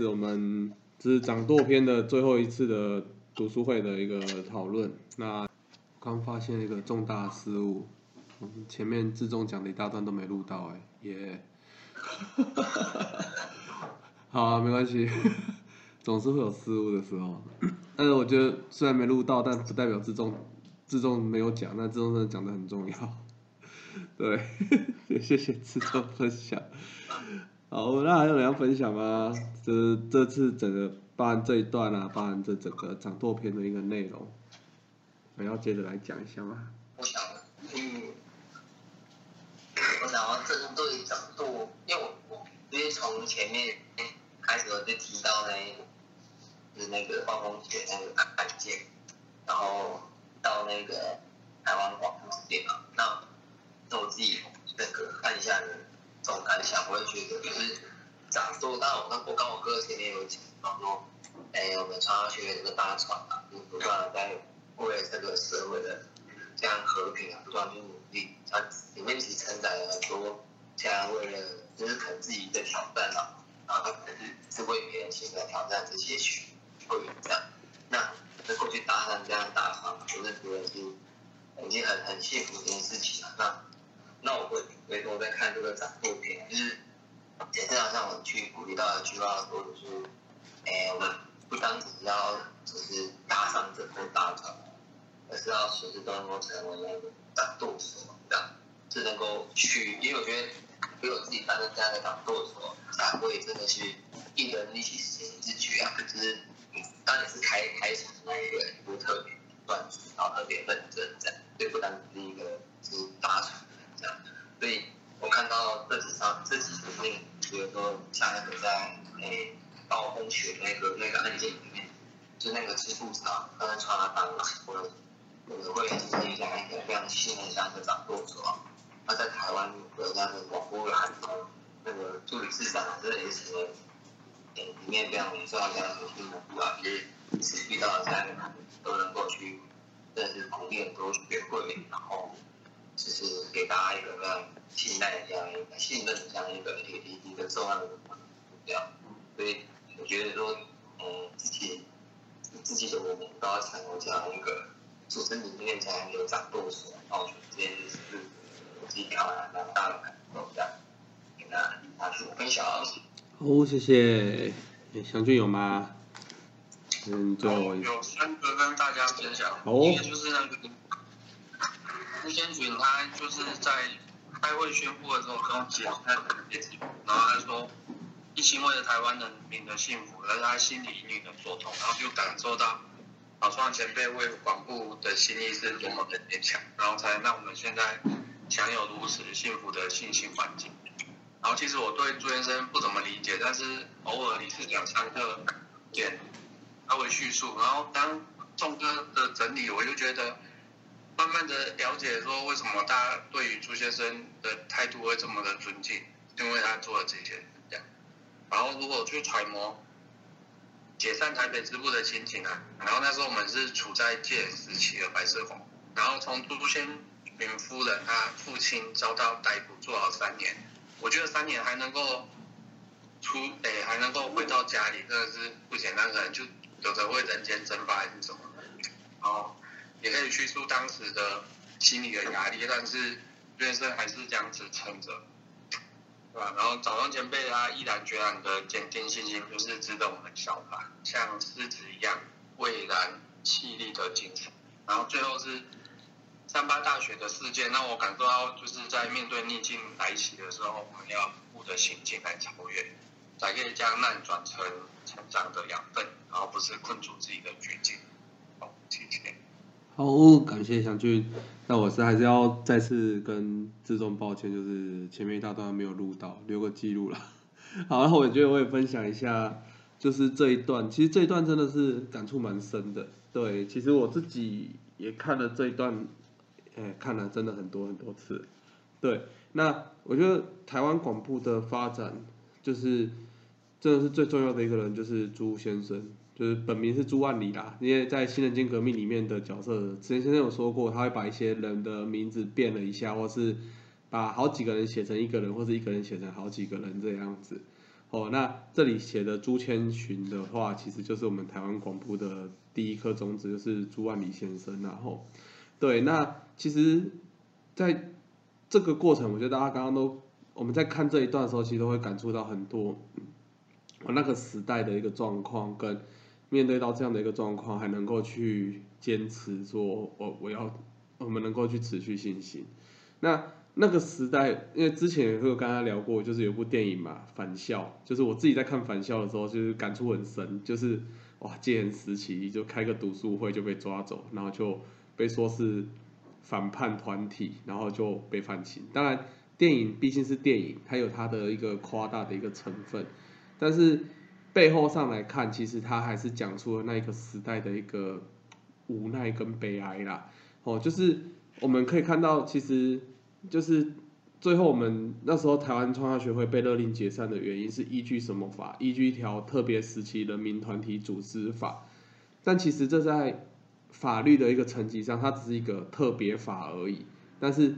始我们这是掌舵篇的最后一次的读书会的一个讨论。那刚发现一个重大失误，我们前面自中讲的一大段都没录到、哎，耶、好啊，没关系，总是会有失误的时候。但是我觉得虽然没录到，但不代表自重自重没有讲，那自重真的讲的很重要。对，也 谢谢自重分享。好，那还有人要分享吗？这这次整个办这一段啊，办这整个掌舵篇的一个内容，我要接着来讲一下吗？我想，嗯，我想要针对掌舵，因为我我因为从前面开始我就提到那是那个暴风雪那个案件，然后到那个台湾广播事件嘛，那那我自己那个看一下的这种感想，我会觉得就是长多大我刚我刚我哥前面有讲到说，哎，我们穿上去那个大船啊，就不断的在为了这个社会的这样和平啊，不断去努力。它里面其实承载了很多，现在为了就是可能自己的挑战啊，然后他可能是是为别人新的挑战这些去会员这样。那能够去搭上这样大船，我是觉得是已经很很幸福这件事情了。那那我会回头再看这个展作片，就是也是好像我去鼓励到一句话说，就是，哎，我们不单只要就是搭上这艘大船。而是要随时都能够成为那个掌舵手，这样是能够去，因为我觉得只有自己担任这样的掌舵手，才会真的是一人一起行之举啊。就是当你是开开始那一个人，就特别专注，然后特别认真这样，所以不单只是一个就是搭船这样。所以我看到这几场这几部电影，比如说像那个在诶暴风雪那个那个案件里面，就那个支部长，他在船上当或者。我们会是一家一个非常信任这样的掌舵者。他在台湾的那个广播栏中，那个助理市长这也是成为呃里面非常重要的核心人物啊，也是遇到这样的都能够去，真的是鼓励很多学会，然后就是给大家一个非常信赖这样一个信任这样一个一个一个重要的这样。所以我觉得说，嗯，自己自己的我们都要成为这样一个。组织里面才有掌舵手，然后这件事是我自己看完蛮大的感受，这样跟大家去分享。好，谢谢。祥俊有吗？嗯，就有三个跟大家分享。哦一个就是那个朱先群，他就是在开会宣布的时候跟我解他的截止，然后他说一心为了台湾人民的幸福，而他心里隐隐的作痛，然后就感受到。老创前辈为广布的心意是多么的坚强，然后才让我们现在享有如此幸福的信心环境。然后其实我对朱先生不怎么理解，但是偶尔理事长上课点稍微叙述，然后当众哥的整理，我就觉得慢慢的了解说为什么大家对于朱先生的态度会这么的尊敬，因为他做了这些这样。然后如果去揣摩。解散台北支部的情景啊，然后那时候我们是处在戒时期的白色红，然后从朱先云夫人她父亲遭到逮捕坐牢三年，我觉得三年还能够出，诶还能够回到家里，真的是不简单，可能就有的会人间蒸发还是什么的，然后也可以叙述当时的心理的压力，但是先生还是这样子撑着。对吧？然后早上前辈他毅然决然的坚定信心，就是值得我们效法，像狮子一样蔚然气力的精神。然后最后是三八大学的事件，让我感受到就是在面对逆境来袭的时候，我们要负的行进来超越，才可以将难转成成长的养分，然后不是困住自己的绝境。好，谢谢。好，感谢祥俊。那我是还是要再次跟自重抱歉，就是前面一大段没有录到，留个记录啦。好，然后我觉得我也分享一下，就是这一段，其实这一段真的是感触蛮深的。对，其实我自己也看了这一段，哎，看了真的很多很多次。对，那我觉得台湾广播的发展，就是真的是最重要的一个人，就是朱先生。就是本名是朱万里啦，因为在新人间革命里面的角色，之前先生有说过，他会把一些人的名字变了一下，或是把好几个人写成一个人，或是一个人写成好几个人这样子。哦，那这里写的朱千寻的话，其实就是我们台湾广播的第一颗种子，就是朱万里先生。然后，对，那其实在这个过程，我觉得大家刚刚都我们在看这一段的时候，其实都会感触到很多，我那个时代的一个状况，跟面对到这样的一个状况，还能够去坚持说，我我要我们能够去持续信心。那那个时代，因为之前也有跟他聊过，就是有部电影嘛，《返校》，就是我自己在看《返校》的时候，就是感触很深，就是哇，戒严时期就开个读书会就被抓走，然后就被说是反叛团体，然后就被判刑。当然，电影毕竟是电影，它有它的一个夸大的一个成分，但是背后上来看，其实他还是讲出了那一个时代的一个无奈跟悲哀啦。哦，就是我们可以看到，其实。就是最后我们那时候台湾创校学会被勒令解散的原因是依据什么法？依据一条特别时期人民团体组织法。但其实这在法律的一个层级上，它只是一个特别法而已。但是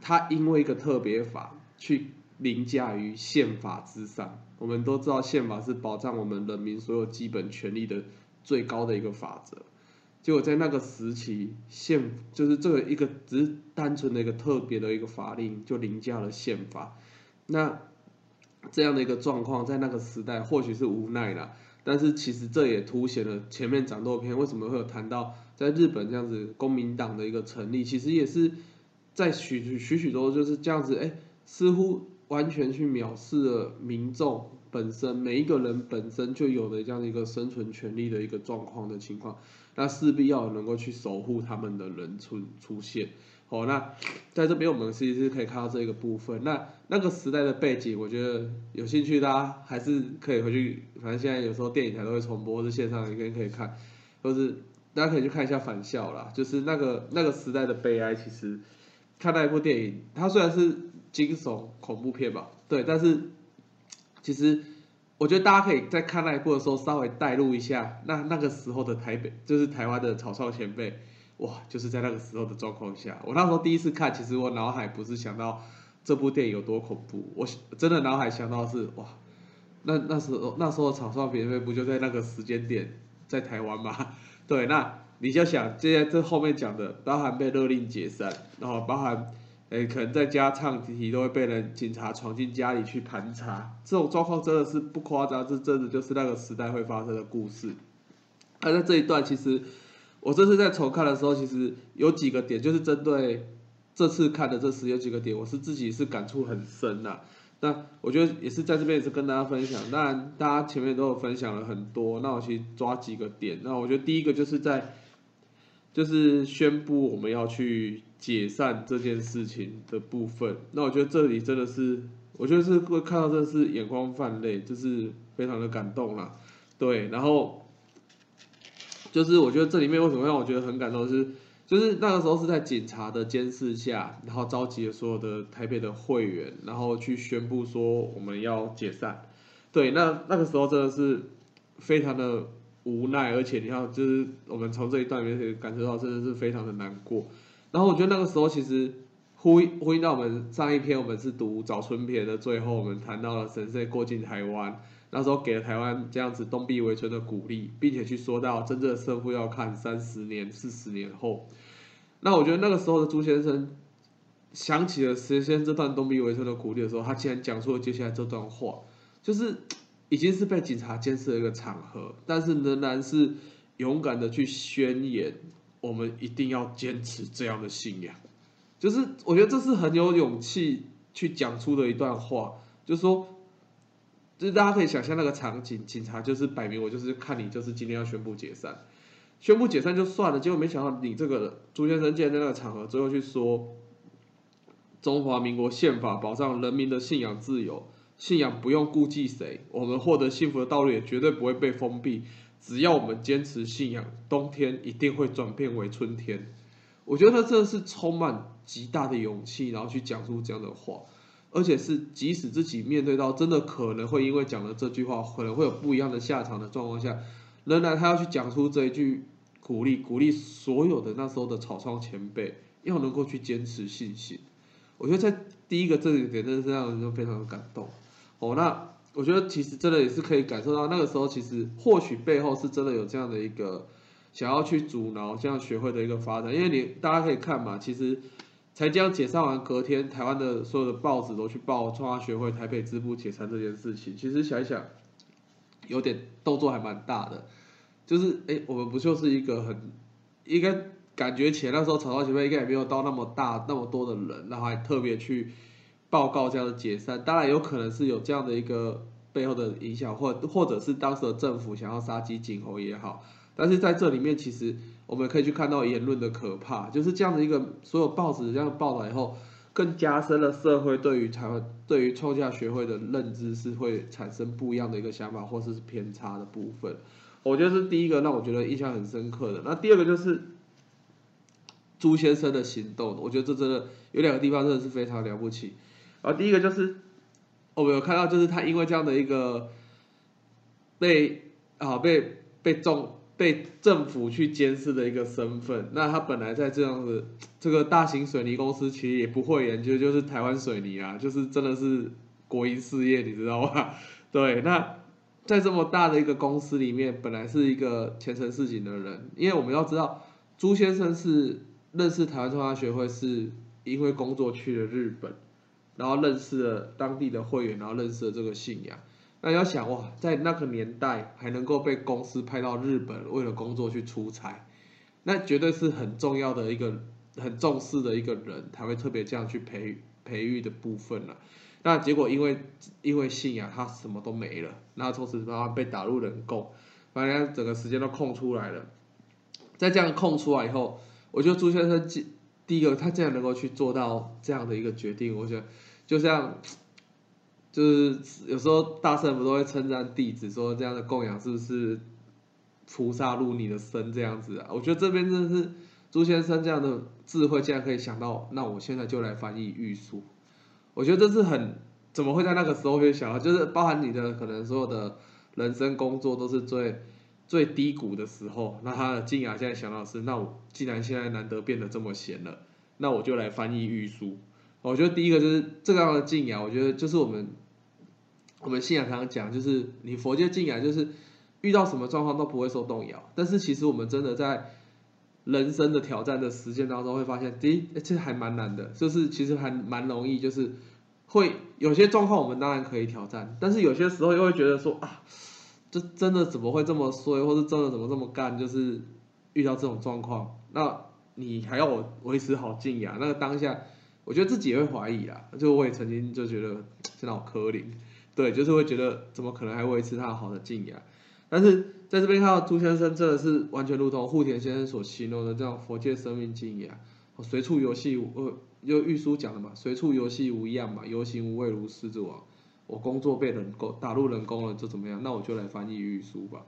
它因为一个特别法去凌驾于宪法之上。我们都知道宪法是保障我们人民所有基本权利的最高的一个法则。结果在那个时期，宪就是这个一个只是单纯的一个特别的一个法令，就凌驾了宪法。那这样的一个状况，在那个时代或许是无奈啦，但是其实这也凸显了前面讲斗篇为什么会有谈到在日本这样子公民党的一个成立，其实也是在许许许多就是这样子，哎，似乎完全去藐视了民众本身每一个人本身就有的这样的一个生存权利的一个状况的情况。那势必要能够去守护他们的人出出现，好，那在这边我们其实是可以看到这个部分。那那个时代的背景，我觉得有兴趣大家还是可以回去，反正现在有时候电影台都会重播，或是线上也可以可以看，或是大家可以去看一下《返校》啦，就是那个那个时代的悲哀。其实看那一部电影，它虽然是惊悚恐怖片吧，对，但是其实。我觉得大家可以在看那一部的时候稍微带入一下，那那个时候的台北，就是台湾的草创前辈，哇，就是在那个时候的状况下，我那时候第一次看，其实我脑海不是想到这部电影有多恐怖，我真的脑海想到是哇，那那时候那时候草创前辈不就在那个时间点在台湾吗？对，那你就想，接下来这后面讲的，包含被勒令解散，然后包含。哎，可能在家唱题都会被人警察闯进家里去盘查，这种状况真的是不夸张，这真的就是那个时代会发生的故事。而在这一段，其实我这次在重看的时候，其实有几个点，就是针对这次看的这十有几个点，我是自己是感触很深呐。那我觉得也是在这边也是跟大家分享，当然大家前面都有分享了很多，那我去抓几个点。那我觉得第一个就是在。就是宣布我们要去解散这件事情的部分，那我觉得这里真的是，我觉得是会看到真的是眼光泛泪，就是非常的感动啦。对，然后就是我觉得这里面为什么让我觉得很感动，是就是那个时候是在警察的监视下，然后召集了所有的台北的会员，然后去宣布说我们要解散。对，那那个时候真的是非常的。无奈，而且你要，就是我们从这一段里面可以感受到，真的是非常的难过。然后我觉得那个时候其实呼应呼应到我们上一篇，我们是读早春篇的最后，我们谈到了神圣过境台湾，那时候给了台湾这样子东壁围村的鼓励，并且去说到真正的胜负要看三十年、四十年后。那我觉得那个时候的朱先生想起了实现这段东壁围村的鼓励的时候，他竟然讲出了接下来这段话，就是。已经是被警察监视的一个场合，但是仍然是勇敢的去宣言，我们一定要坚持这样的信仰。就是我觉得这是很有勇气去讲出的一段话，就是说，就是大家可以想象那个场景，警察就是摆明我就是看你就是今天要宣布解散，宣布解散就算了，结果没想到你这个朱先生竟然在那个场合最后去说，中华民国宪法保障人民的信仰自由。信仰不用顾忌谁，我们获得幸福的道路也绝对不会被封闭。只要我们坚持信仰，冬天一定会转变为春天。我觉得这是充满极大的勇气，然后去讲出这样的话，而且是即使自己面对到真的可能会因为讲了这句话，可能会有不一样的下场的状况下，仍然他要去讲出这一句鼓励，鼓励所有的那时候的草创前辈要能够去坚持信心。我觉得在第一个这一点真的是让人非常的感动。哦，那我觉得其实真的也是可以感受到，那个时候其实或许背后是真的有这样的一个想要去阻挠这样学会的一个发展，因为你大家可以看嘛，其实才将解散完，隔天台湾的所有的报纸都去报中华学会台北支部解散这件事情，其实想一想，有点动作还蛮大的，就是哎，我们不就是一个很应该感觉起来那时候草创协会应该也没有到那么大那么多的人，然后还特别去。报告这样的解散，当然有可能是有这样的一个背后的影响，或或者是当时的政府想要杀鸡儆猴也好。但是在这里面，其实我们可以去看到言论的可怕，就是这样的一个所有报纸这样报道以后，更加深了社会对于台湾对于创价学会的认知是会产生不一样的一个想法，或者是偏差的部分。我觉得是第一个让我觉得印象很深刻的。那第二个就是朱先生的行动，我觉得这真的有两个地方真的是非常了不起。然后第一个就是我们有看到，就是他因为这样的一个被啊被被重被政府去监视的一个身份，那他本来在这样子这个大型水泥公司，其实也不会研究，就是台湾水泥啊，就是真的是国营事业，你知道吗？对，那在这么大的一个公司里面，本来是一个前程似锦的人，因为我们要知道，朱先生是认识台湾中华学会，是因为工作去了日本。然后认识了当地的会员，然后认识了这个信仰。那要想哇，在那个年代还能够被公司派到日本为了工作去出差，那绝对是很重要的一个很重视的一个人，才会特别这样去培培育的部分了。那结果因为因为信仰，他什么都没了，那从此慢慢被打入人工，反正整个时间都空出来了。在这样空出来以后，我觉得朱先生第第一个他竟然能够去做到这样的一个决定，我觉得。就像，就是有时候大圣不都会称赞弟子说这样的供养是不是菩萨入你的身这样子啊？我觉得这边真的是朱先生这样的智慧，竟然可以想到，那我现在就来翻译玉书。我觉得这是很怎么会在那个时候会想到，就是包含你的可能所有的人生工作都是最最低谷的时候，那他的静雅现在想到是，那我既然现在难得变得这么闲了，那我就来翻译玉书。我觉得第一个就是这个样的敬仰，我觉得就是我们我们信仰常常讲，就是你佛界敬仰，就是遇到什么状况都不会受动摇。但是其实我们真的在人生的挑战的实践当中，会发现，第一，其实还蛮难的，就是其实还蛮容易，就是会有些状况我们当然可以挑战，但是有些时候又会觉得说啊，这真的怎么会这么衰，或是真的怎么这么干，就是遇到这种状况，那你还要我维持好敬仰，那个当下。我觉得自己也会怀疑啊，就我也曾经就觉得真的好可怜，对，就是会觉得怎么可能还维持他好的敬仰？但是在这边看到朱先生真的是完全如同户田先生所形容的这样佛界生命敬仰，随处游戏呃，就玉书讲的嘛，随处游戏无恙嘛，游行无畏如狮子王。我工作被人工打入人工了，就怎么样？那我就来翻译玉书吧。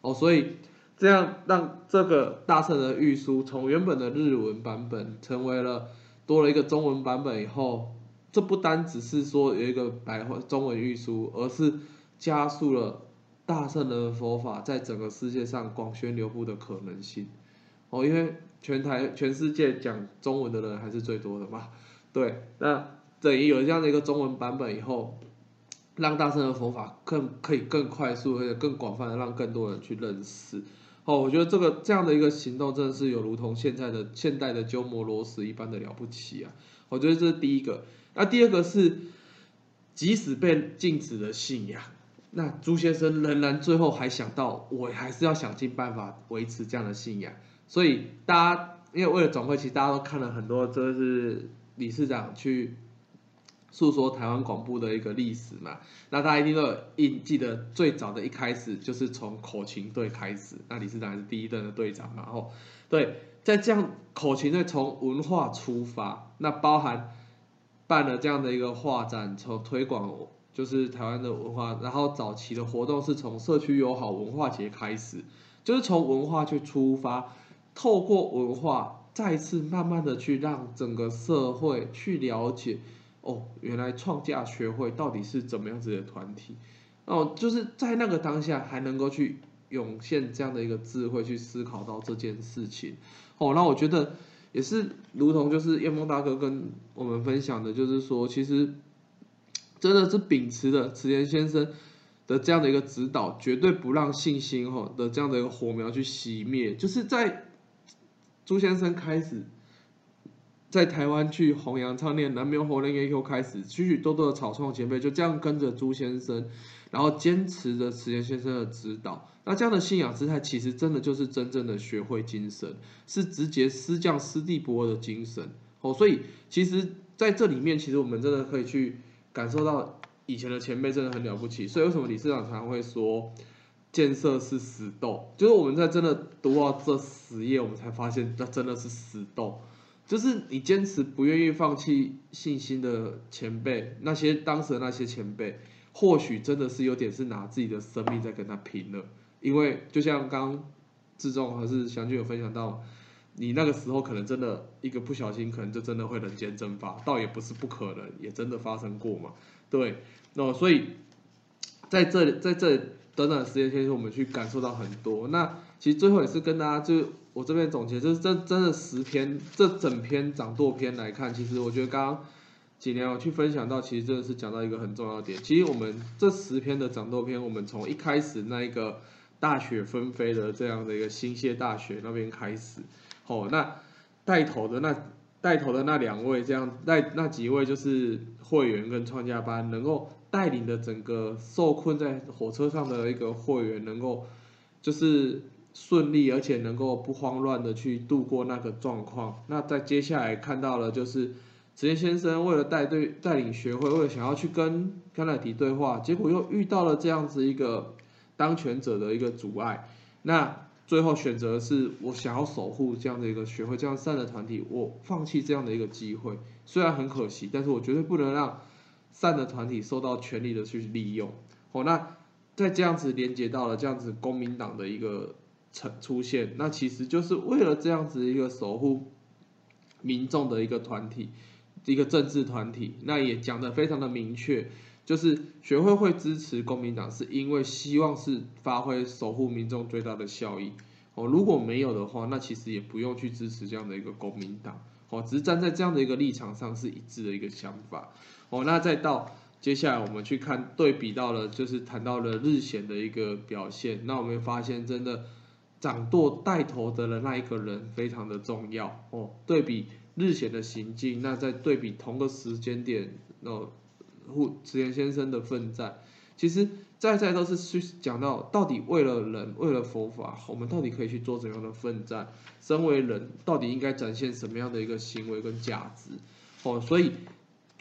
哦，所以这样让这个大圣的玉书从原本的日文版本成为了。多了一个中文版本以后，这不单只是说有一个白话中文预书，而是加速了大圣的佛法在整个世界上广宣流布的可能性。哦，因为全台全世界讲中文的人还是最多的嘛。对，那等于有这样的一个中文版本以后，让大圣的佛法更可以更快速而且更广泛的让更多人去认识。哦，我觉得这个这样的一个行动真的是有如同现在的现代的鸠摩罗什一般的了不起啊！我觉得这是第一个。那第二个是，即使被禁止了信仰，那朱先生仍然最后还想到，我还是要想尽办法维持这样的信仰。所以大家因为为了总会，其实大家都看了很多，这是理事长去。诉说台湾广播的一个历史嘛，那大家一定都有印记得最早的一开始就是从口琴队开始，那李市长是第一任的队长嘛，然后对，在这样口琴队从文化出发，那包含办了这样的一个画展，从推广就是台湾的文化，然后早期的活动是从社区友好文化节开始，就是从文化去出发，透过文化再次慢慢的去让整个社会去了解。哦，原来创价学会到底是怎么样子的团体？哦，就是在那个当下还能够去涌现这样的一个智慧去思考到这件事情。哦，那我觉得也是如同就是叶梦大哥跟我们分享的，就是说其实真的是秉持着池田先生的这样的一个指导，绝对不让信心吼的这样的一个火苗去熄灭。就是在朱先生开始在台湾去弘扬唱念南无活人 A Q 开始，许许多多的草创前辈就这样跟着朱先生，然后坚持着池田先生的指导。那这样的信仰姿态，其实真的就是真正的学会精神，是直接师降师弟不二的精神。哦，所以其实在这里面，其实我们真的可以去感受到以前的前辈真的很了不起。所以为什么理事长常会说，建设是死斗？就是我们在真的读到这十页，我们才发现那真的是死斗。就是你坚持不愿意放弃信心的前辈，那些当时的那些前辈，或许真的是有点是拿自己的生命在跟他拼了。因为就像刚志忠还是祥俊有分享到，你那个时候可能真的一个不小心，可能就真的会人间蒸发，倒也不是不可能，也真的发生过嘛。对，那所以在这在这短短时间间，我们去感受到很多。那其实最后也是跟大家，就我这边总结，就是这真的十篇这整篇掌舵篇来看，其实我觉得刚刚几年我去分享到，其实真的是讲到一个很重要的点。其实我们这十篇的掌舵篇，我们从一开始那一个。大雪纷飞的这样的一个新泻大学那边开始，哦，那带头的那带头的那两位，这样带那几位就是会员跟创价班，能够带领的整个受困在火车上的一个会员，能够就是顺利而且能够不慌乱的去度过那个状况。那在接下来看到了就是职业先生为了带队带领学会，为了想要去跟甘乃迪对话，结果又遇到了这样子一个。当权者的一个阻碍，那最后选择是我想要守护这样的一个学会这样善的团体，我放弃这样的一个机会，虽然很可惜，但是我绝对不能让善的团体受到权力的去利用。哦，那在这样子连接到了这样子公民党的一个成出现，那其实就是为了这样子一个守护民众的一个团体，一个政治团体，那也讲的非常的明确。就是学会会支持公民党，是因为希望是发挥守护民众最大的效益哦。如果没有的话，那其实也不用去支持这样的一个公民党哦。只是站在这样的一个立场上是一致的一个想法哦。那再到接下来我们去看对比到了，就是谈到了日显的一个表现，那我们发现真的掌舵带头的人那一个人非常的重要哦。对比日显的行径，那在对比同个时间点哦。护池田先生的奋战，其实在在都是去讲到到底为了人，为了佛法，我们到底可以去做怎样的奋战？身为人，到底应该展现什么样的一个行为跟价值？哦，所以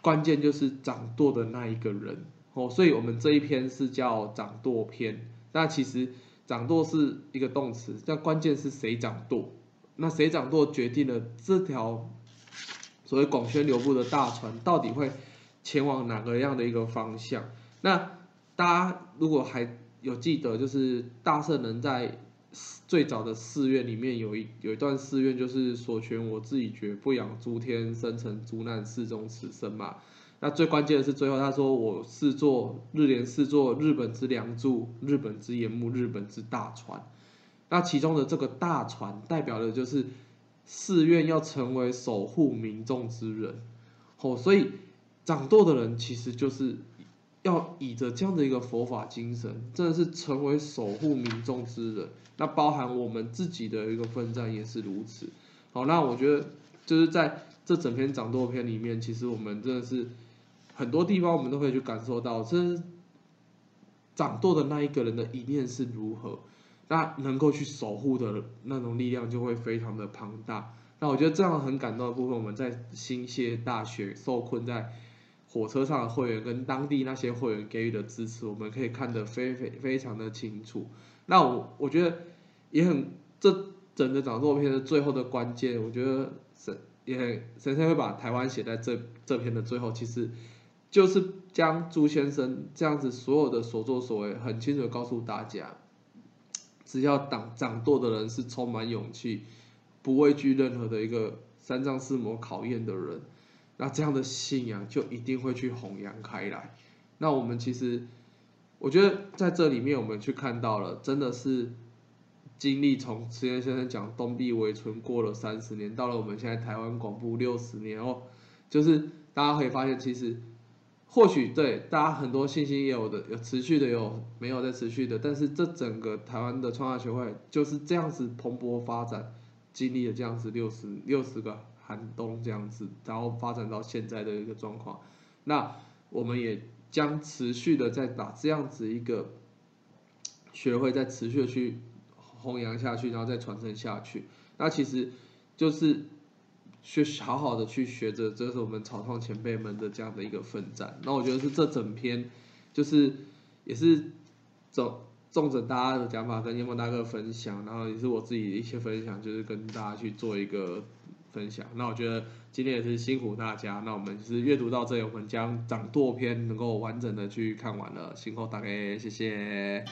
关键就是掌舵的那一个人。哦，所以我们这一篇是叫掌舵篇。那其实掌舵是一个动词，但关键是谁掌舵？那谁掌舵决定了这条所谓广宣流布的大船到底会。前往哪个样的一个方向？那大家如果还有记得，就是大圣人在最早的寺院里面有一有一段寺院，就是所权我自己觉不养诸天生成诸难世中此生嘛。那最关键的是最后他说我是做日莲是做日本之梁柱，日本之岩木，日本之大船。那其中的这个大船代表的就是寺院要成为守护民众之人。哦，所以。掌舵的人其实就是要以着这样的一个佛法精神，真的是成为守护民众之人。那包含我们自己的一个奋战也是如此。好，那我觉得就是在这整篇掌舵篇里面，其实我们真的是很多地方我们都可以去感受到，这掌舵的那一个人的一念是如何，那能够去守护的那种力量就会非常的庞大。那我觉得这样很感动的部分，我们在新泻大学受困在。火车上的会员跟当地那些会员给予的支持，我们可以看得非非非常的清楚。那我我觉得也很，这整个掌舵片的最后的关键，我觉得神也很神仙会把台湾写在这这篇的最后，其实就是将朱先生这样子所有的所作所为，很清楚的告诉大家，只要党掌舵的人是充满勇气，不畏惧任何的一个三藏四魔考验的人。那这样的信仰就一定会去弘扬开来。那我们其实，我觉得在这里面我们去看到了，真的是经历从池田先生讲东壁围村过了三十年，到了我们现在台湾广播六十年哦，就是大家可以发现，其实或许对大家很多信心也有的，有持续的，有没有在持续的，但是这整个台湾的创业协会就是这样子蓬勃发展，经历了这样子六十六十个寒冬这样子，然后发展到现在的一个状况，那我们也将持续的在把这样子一个学会再持续的去弘扬下去，然后再传承下去，那其实就是。去好好的去学着，这是我们草创前辈们的这样的一个奋战。那我觉得是这整篇，就是也是走重着大家的讲法跟叶梦大哥分享，然后也是我自己的一些分享，就是跟大家去做一个分享。那我觉得今天也是辛苦大家。那我们是阅读到这里，我们将掌舵篇能够完整的去看完了，辛苦大家，谢谢。